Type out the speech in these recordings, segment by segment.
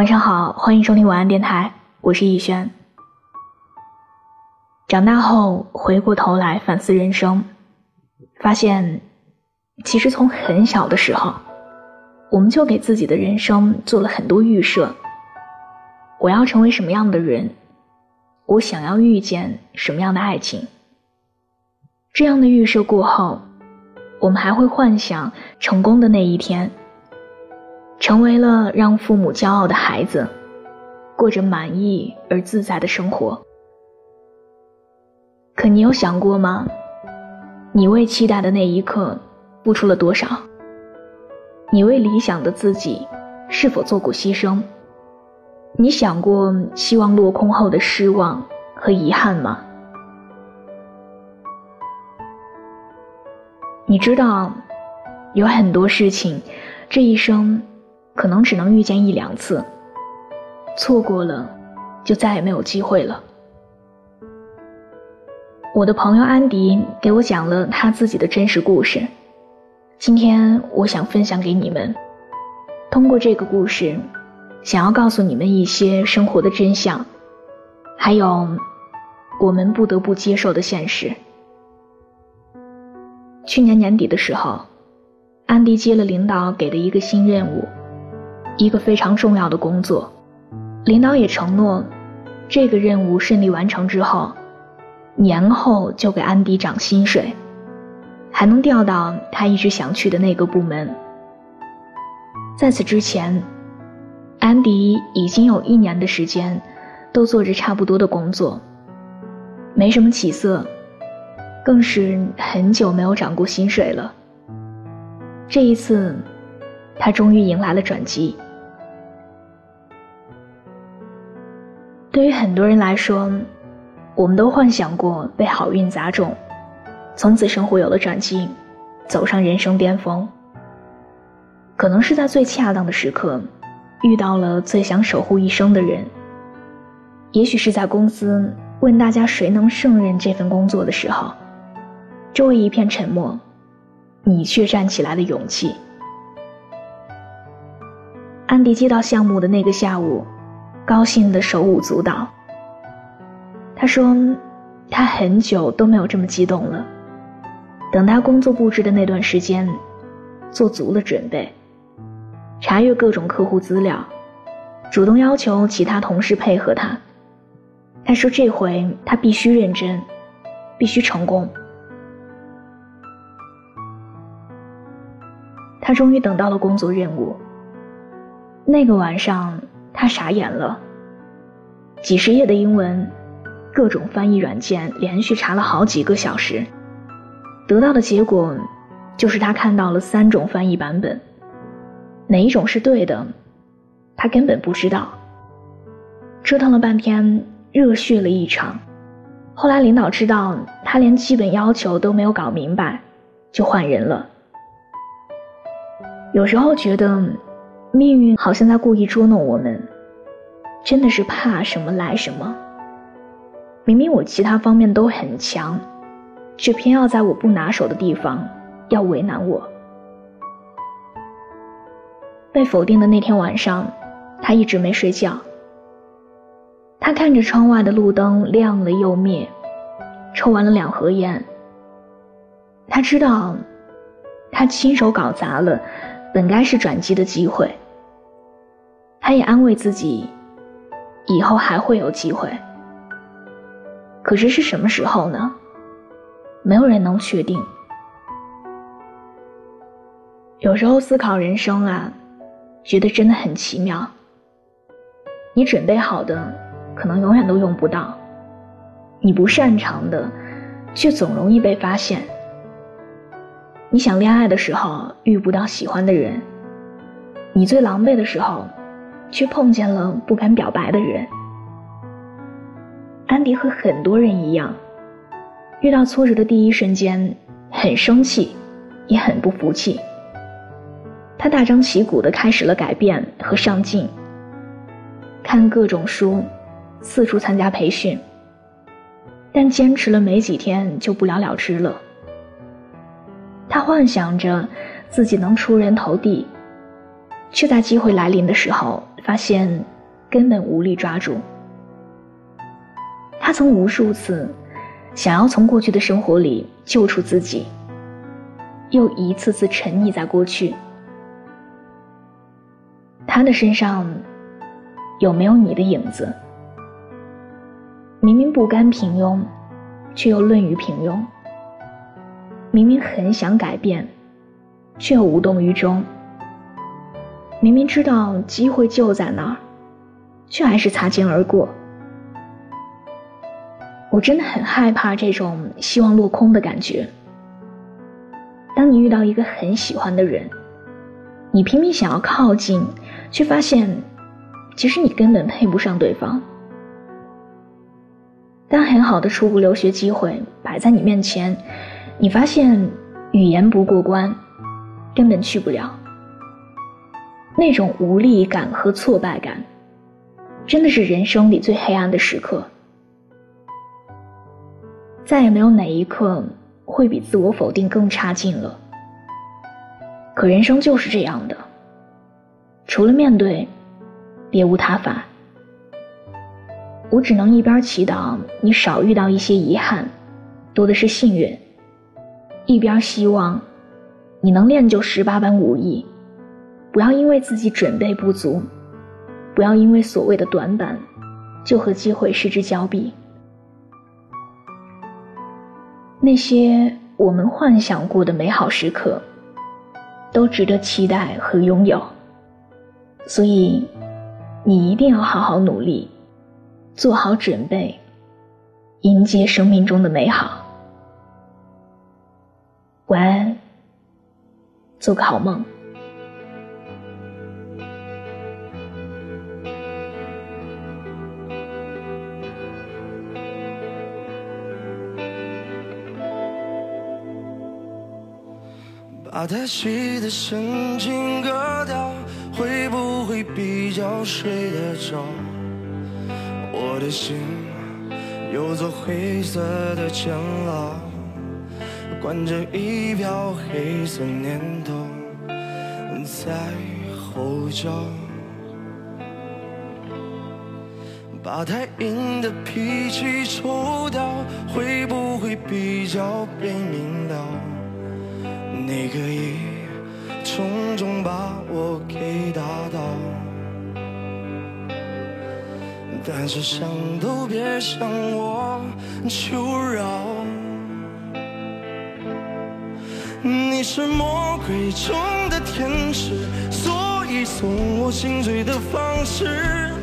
晚上好，欢迎收听晚安电台，我是逸轩。长大后回过头来反思人生，发现其实从很小的时候，我们就给自己的人生做了很多预设。我要成为什么样的人？我想要遇见什么样的爱情？这样的预设过后，我们还会幻想成功的那一天。成为了让父母骄傲的孩子，过着满意而自在的生活。可你有想过吗？你为期待的那一刻付出了多少？你为理想的自己是否做过牺牲？你想过希望落空后的失望和遗憾吗？你知道，有很多事情，这一生。可能只能遇见一两次，错过了，就再也没有机会了。我的朋友安迪给我讲了他自己的真实故事，今天我想分享给你们。通过这个故事，想要告诉你们一些生活的真相，还有我们不得不接受的现实。去年年底的时候，安迪接了领导给的一个新任务。一个非常重要的工作，领导也承诺，这个任务顺利完成之后，年后就给安迪涨薪水，还能调到他一直想去的那个部门。在此之前，安迪已经有一年的时间都做着差不多的工作，没什么起色，更是很久没有涨过薪水了。这一次，他终于迎来了转机。对于很多人来说，我们都幻想过被好运砸中，从此生活有了转机，走上人生巅峰。可能是在最恰当的时刻，遇到了最想守护一生的人。也许是在公司问大家谁能胜任这份工作的时候，周围一片沉默，你却站起来的勇气。安迪接到项目的那个下午。高兴的手舞足蹈。他说：“他很久都没有这么激动了。等他工作布置的那段时间，做足了准备，查阅各种客户资料，主动要求其他同事配合他。他说这回他必须认真，必须成功。他终于等到了工作任务。那个晚上。”他傻眼了。几十页的英文，各种翻译软件连续查了好几个小时，得到的结果就是他看到了三种翻译版本，哪一种是对的，他根本不知道。折腾了半天，热血了一场。后来领导知道他连基本要求都没有搞明白，就换人了。有时候觉得。命运好像在故意捉弄我们，真的是怕什么来什么。明明我其他方面都很强，却偏要在我不拿手的地方要为难我。被否定的那天晚上，他一直没睡觉。他看着窗外的路灯亮了又灭，抽完了两盒烟。他知道，他亲手搞砸了。本该是转机的机会，他也安慰自己，以后还会有机会。可是是什么时候呢？没有人能确定。有时候思考人生啊，觉得真的很奇妙。你准备好的，可能永远都用不到；你不擅长的，却总容易被发现。你想恋爱的时候遇不到喜欢的人，你最狼狈的时候，却碰见了不敢表白的人。安迪和很多人一样，遇到挫折的第一瞬间，很生气，也很不服气。他大张旗鼓地开始了改变和上进，看各种书，四处参加培训，但坚持了没几天就不了了之了。他幻想着自己能出人头地，却在机会来临的时候发现根本无力抓住。他曾无数次想要从过去的生活里救出自己，又一次次沉溺在过去。他的身上有没有你的影子？明明不甘平庸，却又论于平庸；明明很想改变，却无动于衷；明明知道机会就在那儿，却还是擦肩而过。我真的很害怕这种希望落空的感觉。当你遇到一个很喜欢的人，你拼命想要靠近，却发现，其实你根本配不上对方。当很好的出国留学机会摆在你面前，你发现语言不过关，根本去不了。那种无力感和挫败感，真的是人生里最黑暗的时刻。再也没有哪一刻会比自我否定更差劲了。可人生就是这样的，除了面对，别无他法。我只能一边祈祷你少遇到一些遗憾，多的是幸运；一边希望你能练就十八般武艺，不要因为自己准备不足，不要因为所谓的短板，就和机会失之交臂。那些我们幻想过的美好时刻，都值得期待和拥有。所以，你一定要好好努力，做好准备，迎接生命中的美好。晚安，做个好梦。把太细的神经割掉，会不会比较睡得着？我的心有座灰色的监牢，关着一瓢黑色念头在吼叫。把太硬的脾气抽掉，会不会比较被明了？你可以重重把我给打倒，但是想都别想我求饶。你是魔鬼中的天使，所以送我心碎的方式。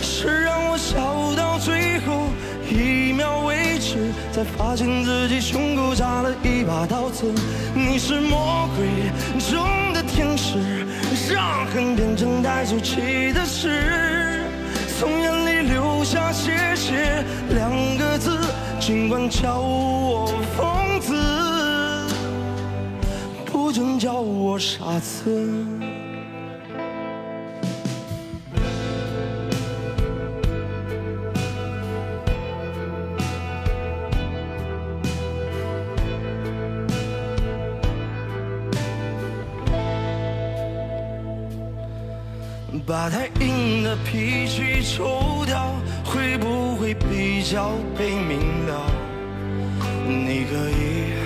是让我笑到最后一秒为止，才发现自己胸口扎了一把刀子。你是魔鬼中的天使，让恨变成带走气的事，从眼里流下谢谢两个字，尽管叫我疯子，不准叫我傻子。把太硬的脾气抽掉，会不会比较被明了？你可以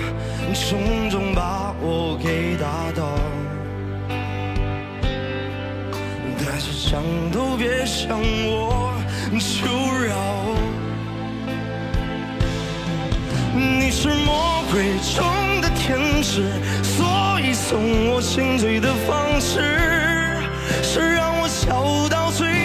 重重把我给打倒，但是想都别想我求饶。你是魔鬼中的天使，所以送我心碎的方式。是让我笑到最，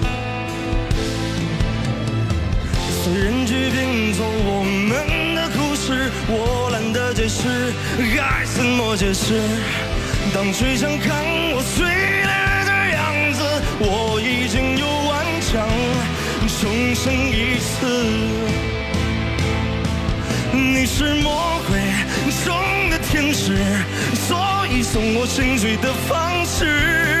该怎么解释？当谁想看我碎裂的样子，我已经有顽强重生一次。你是魔鬼中的天使，所以送我心碎的方式